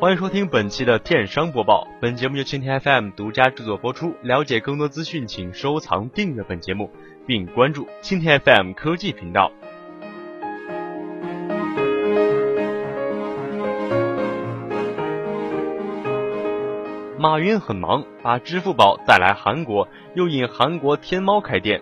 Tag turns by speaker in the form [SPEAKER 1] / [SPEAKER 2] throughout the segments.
[SPEAKER 1] 欢迎收听本期的电商播报。本节目由蜻蜓 FM 独家制作播出。了解更多资讯，请收藏订阅本节目，并关注蜻蜓 FM 科技频道。马云很忙，把支付宝带来韩国，又引韩国天猫开店。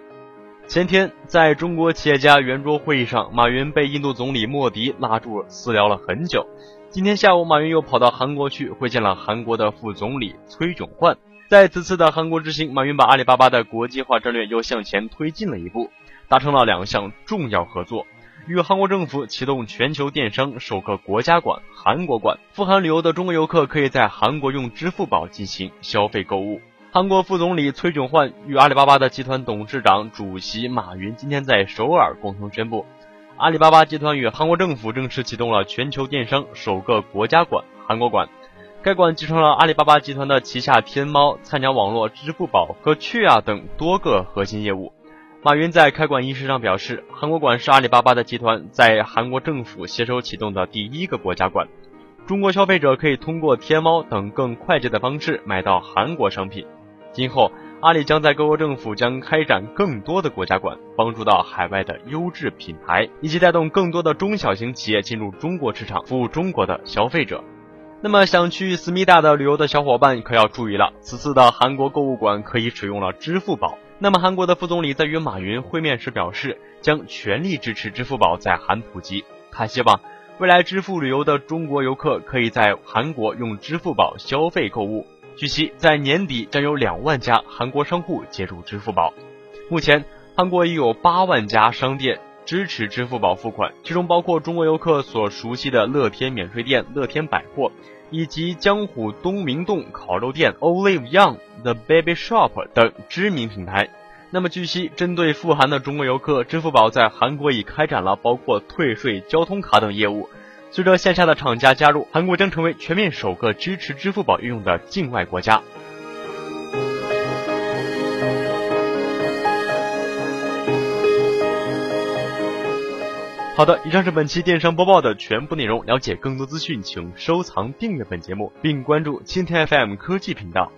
[SPEAKER 1] 前天，在中国企业家圆桌会议上，马云被印度总理莫迪拉住私聊了很久。今天下午，马云又跑到韩国去会见了韩国的副总理崔炯焕。在此次的韩国之行，马云把阿里巴巴的国际化战略又向前推进了一步，达成了两项重要合作：与韩国政府启动全球电商首个国家馆——韩国馆，赴韩旅游的中国游客可以在韩国用支付宝进行消费购物。韩国副总理崔炯焕与阿里巴巴的集团董事长、主席马云今天在首尔共同宣布，阿里巴巴集团与韩国政府正式启动了全球电商首个国家馆——韩国馆。该馆继承了阿里巴巴集团的旗下天猫、菜鸟网络、支付宝和趣啊等多个核心业务。马云在开馆仪式上表示，韩国馆是阿里巴巴的集团在韩国政府携手启动的第一个国家馆。中国消费者可以通过天猫等更快捷的方式买到韩国商品。今后，阿里将在各国政府将开展更多的国家馆，帮助到海外的优质品牌，以及带动更多的中小型企业进入中国市场，服务中国的消费者。那么，想去思密达的旅游的小伙伴可要注意了，此次的韩国购物馆可以使用了支付宝。那么，韩国的副总理在与马云会面时表示，将全力支持支付宝在韩普及。他希望未来支付旅游的中国游客可以在韩国用支付宝消费购物。据悉，在年底将有两万家韩国商户接入支付宝。目前，韩国已有八万家商店支持支付宝付款，其中包括中国游客所熟悉的乐天免税店、乐天百货，以及江湖东明洞烤肉店、Olive Young、The Baby Shop 等知名品牌。那么，据悉，针对赴韩的中国游客，支付宝在韩国已开展了包括退税、交通卡等业务。随着线下的厂家加入，韩国将成为全面首个支持支付宝应用的境外国家。好的，以上是本期电商播报的全部内容。了解更多资讯，请收藏订阅本节目，并关注蜻蜓 FM 科技频道。